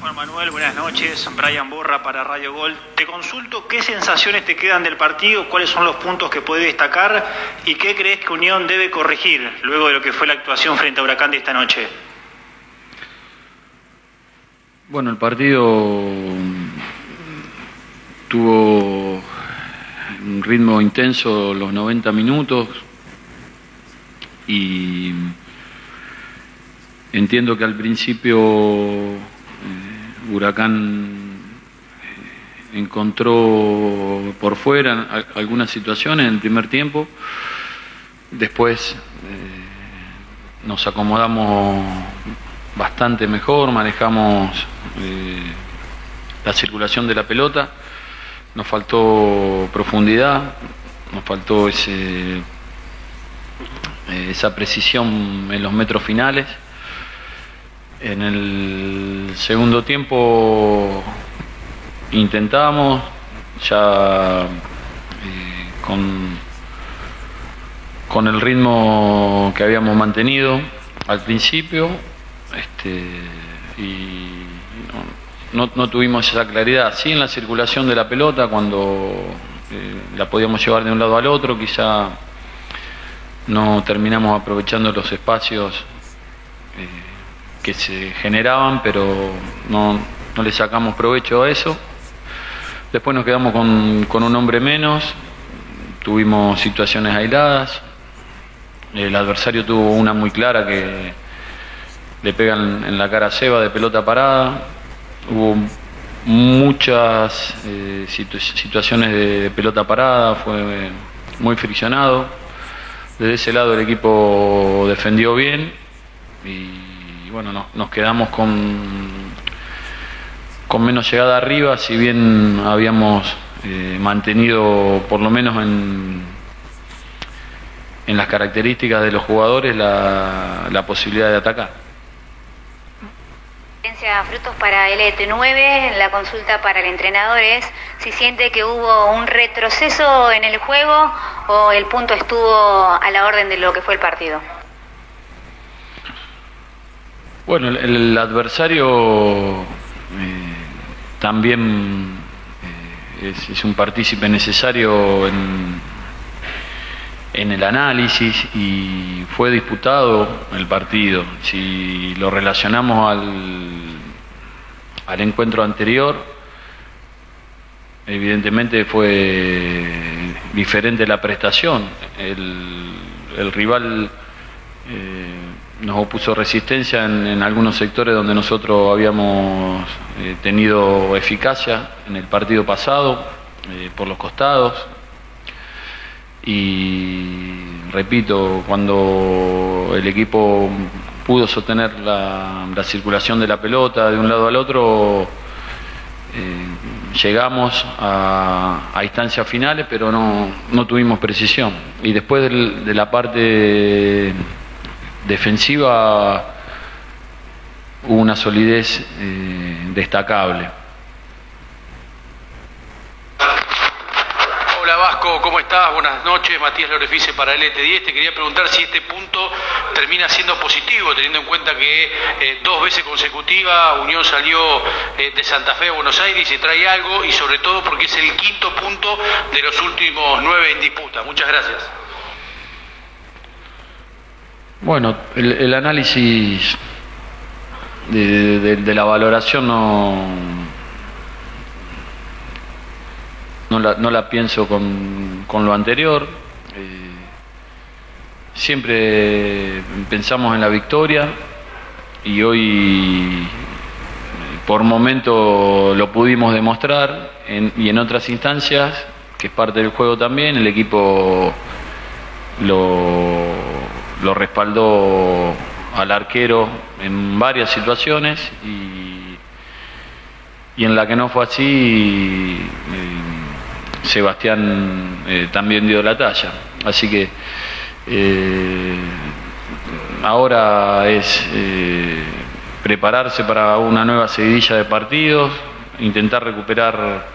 Juan Manuel, buenas noches. Brian Borra para Radio Gol. Te consulto qué sensaciones te quedan del partido, cuáles son los puntos que puede destacar y qué crees que Unión debe corregir luego de lo que fue la actuación frente a Huracán de esta noche. Bueno, el partido tuvo un ritmo intenso los 90 minutos y entiendo que al principio Huracán eh, encontró por fuera algunas situaciones en el primer tiempo, después eh, nos acomodamos bastante mejor, manejamos la circulación de la pelota nos faltó profundidad, nos faltó eh, esa precisión en los metros finales. En el segundo tiempo intentamos ya eh, con, con el ritmo que habíamos mantenido al principio este, y no, no, tuvimos esa claridad. Sí en la circulación de la pelota, cuando eh, la podíamos llevar de un lado al otro, quizá no terminamos aprovechando los espacios eh, que se generaban, pero no, no, le sacamos provecho a eso. Después nos quedamos con, con un hombre menos, tuvimos situaciones aisladas, el adversario tuvo una muy clara que le pegan en la cara a Seba de pelota parada, hubo muchas eh, situaciones de pelota parada, fue muy friccionado. Desde ese lado el equipo defendió bien y bueno, nos quedamos con, con menos llegada arriba, si bien habíamos eh, mantenido por lo menos en, en las características de los jugadores la, la posibilidad de atacar. Frutos para LT9, la consulta para el entrenador es si siente que hubo un retroceso en el juego o el punto estuvo a la orden de lo que fue el partido. Bueno, el, adversario eh, también eh, es, un partícipe necesario en, el análisis y fue disputado el partido. Si lo relacionamos al al encuentro anterior. Evidentemente fue diferente la prestación. El, rival eh, nos opuso resistencia en, algunos sectores donde nosotros habíamos eh, tenido eficacia en el partido pasado, eh, por los costados. Y repito, cuando el equipo pudo sostener la, circulación de la pelota de un lado al otro. Eh, llegamos a, instancias finales, pero no, tuvimos precisión. Y después de la parte defensiva una solidez eh, destacable. ¿cómo estás? Buenas noches, Matías Lorefice para el ET10. Te quería preguntar si este punto termina siendo positivo, teniendo en cuenta que eh, dos veces consecutivas Unión salió eh, de Santa Fe a Buenos Aires y trae algo, y sobre todo porque es el quinto punto de los últimos nueve en disputa. Muchas gracias. Bueno, el, análisis de la valoración no no la, pienso con, lo anterior. Eh, siempre pensamos en la victoria y hoy por momento lo pudimos demostrar y en otras instancias, que es parte del juego también, el equipo lo, lo respaldó al arquero en varias situaciones y, y en la que no fue así eh, Sebastián eh, también dio la talla. Así que eh, ahora es prepararse para una nueva seguidilla de partidos, intentar recuperar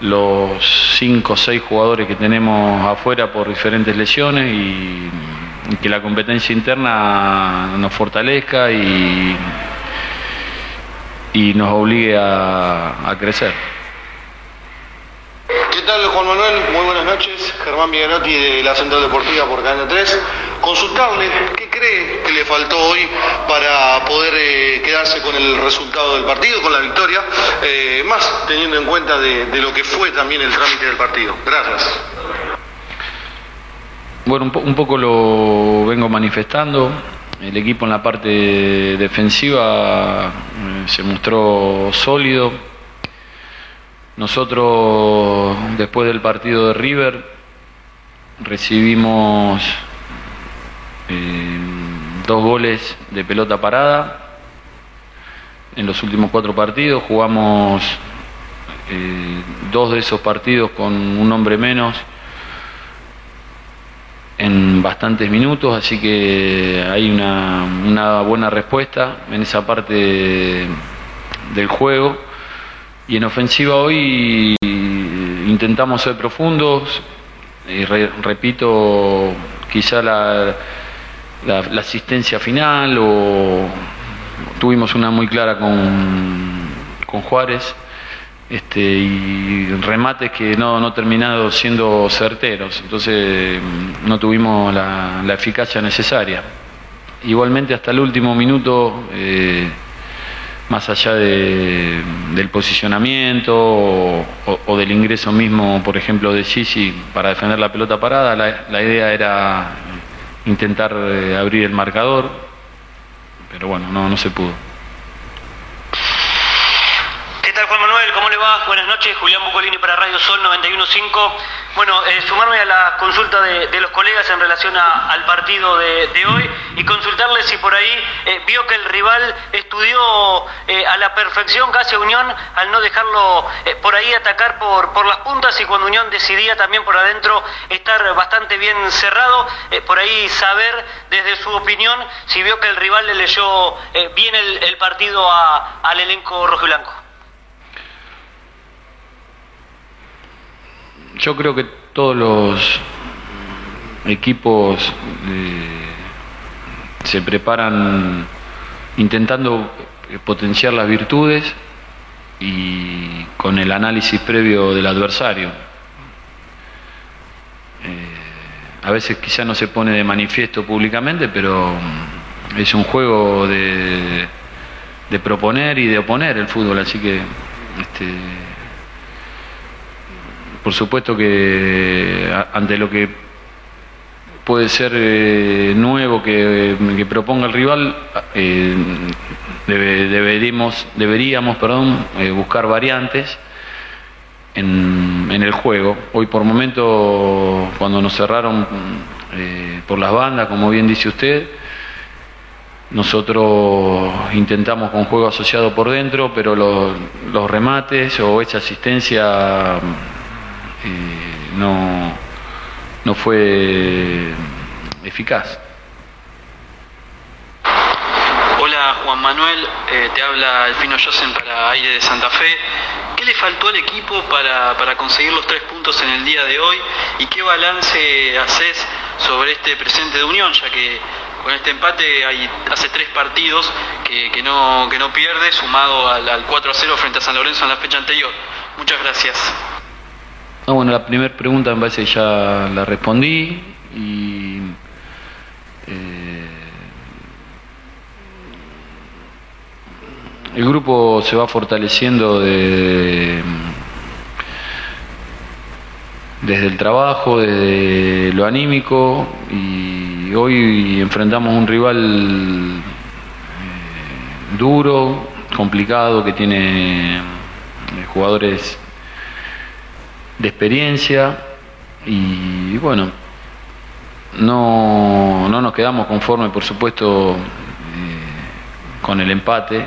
los cinco o seis jugadores que tenemos afuera por diferentes lesiones y, que la competencia interna nos fortalezca y, y nos obligue a, crecer. ¿Qué tal Juan Manuel? Muy buenas noches. Germán Miguelotti de la Central Deportiva por Cadena 3. Consultarle, ¿qué cree que le faltó hoy para poder eh, quedarse con el resultado del partido, con la victoria? Eh, más teniendo en cuenta de, lo que fue también el trámite del partido. Gracias. Bueno, un, poco lo vengo manifestando. El equipo en la parte defensiva eh, se mostró sólido. Nosotros, después del partido de River, recibimos eh, dos goles de pelota parada en los últimos cuatro partidos. Jugamos eh, dos de esos partidos con un hombre menos en bastantes minutos, así que hay una, buena respuesta en esa parte del juego. Y en ofensiva hoy intentamos ser profundos, y repito, quizá la, la, asistencia final o tuvimos una muy clara con, con Juárez este, y remates que no, no terminaron siendo certeros, entonces no tuvimos la, eficacia necesaria. Igualmente hasta el último minuto, eh, más allá del posicionamiento o, del ingreso mismo, por ejemplo, de Sisi para defender la pelota parada, la, idea era intentar eh, abrir el marcador, pero bueno, no, no se pudo. Buenas noches, Julián Bucolini para Radio Sol 915. Bueno, eh, sumarme a la consulta de, los colegas en relación al partido de, hoy y consultarles si por ahí eh, vio que el rival estudió eh, a la perfección casi a Unión al no dejarlo por ahí atacar por, las puntas y cuando Unión decidía también por adentro estar bastante bien cerrado, por ahí saber desde su opinión si vio que el rival le leyó bien el, partido al elenco rojo y blanco. Yo creo que todos los equipos eh, se preparan intentando potenciar las virtudes y con el análisis previo del adversario. Eh, a veces quizá no se pone de manifiesto públicamente, pero es un juego de, de proponer y de oponer el fútbol, así que este, por supuesto que ante lo que puede ser eh, nuevo que, proponga el rival, eh, deberíamos, perdón, eh, buscar variantes en, el juego. Hoy por momento, cuando nos cerraron por las bandas, como bien dice usted, nosotros intentamos con juego asociado por dentro, pero los remates o esa asistencia no, no fue eficaz. Hola Juan Manuel, eh, te habla Elfino Josen para Aire de Santa Fe. ¿Qué le faltó al equipo para, para, conseguir los tres puntos en el día de hoy? ¿Y qué balance haces sobre este presente de Unión, ya que con este empate hay, hace tres partidos que, que, no, que no pierde, sumado al, al 4 a 0 frente a San Lorenzo en la fecha anterior? Muchas gracias bueno, la primera pregunta parece que ya la respondí y eh, el grupo se va fortaleciendo de, desde el trabajo, desde lo anímico y hoy enfrentamos un rival eh, duro, complicado, que tiene eh, jugadores de experiencia y bueno, no, no nos quedamos conformes, por supuesto, eh, con el empate,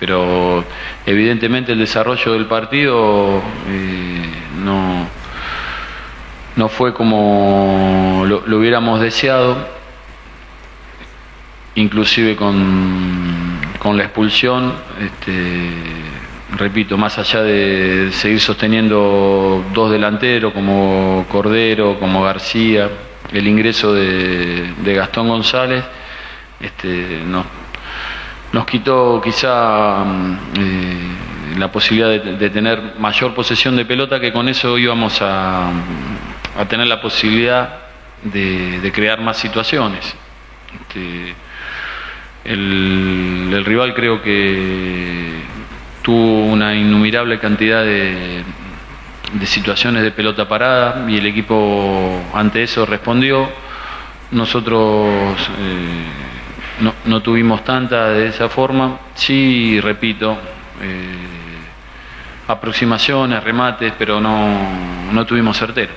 pero evidentemente el desarrollo del partido eh, no, no fue como lo, hubiéramos deseado, inclusive con, con la expulsión. Este, repito, más allá de seguir sosteniendo dos delanteros como Cordero, como García, el ingreso de, Gastón González, este, nos quitó quizá mm, eh, la posibilidad de, tener mayor posesión de pelota, que con eso íbamos a, a tener la posibilidad de, de crear más situaciones. Este, el, el, rival creo que tuvo una innumerable cantidad de, situaciones de pelota parada y el equipo ante eso respondió. Nosotros eh, no, no, tuvimos tanta de esa forma. Sí, repito, eh, aproximaciones, remates, pero no, no tuvimos certero.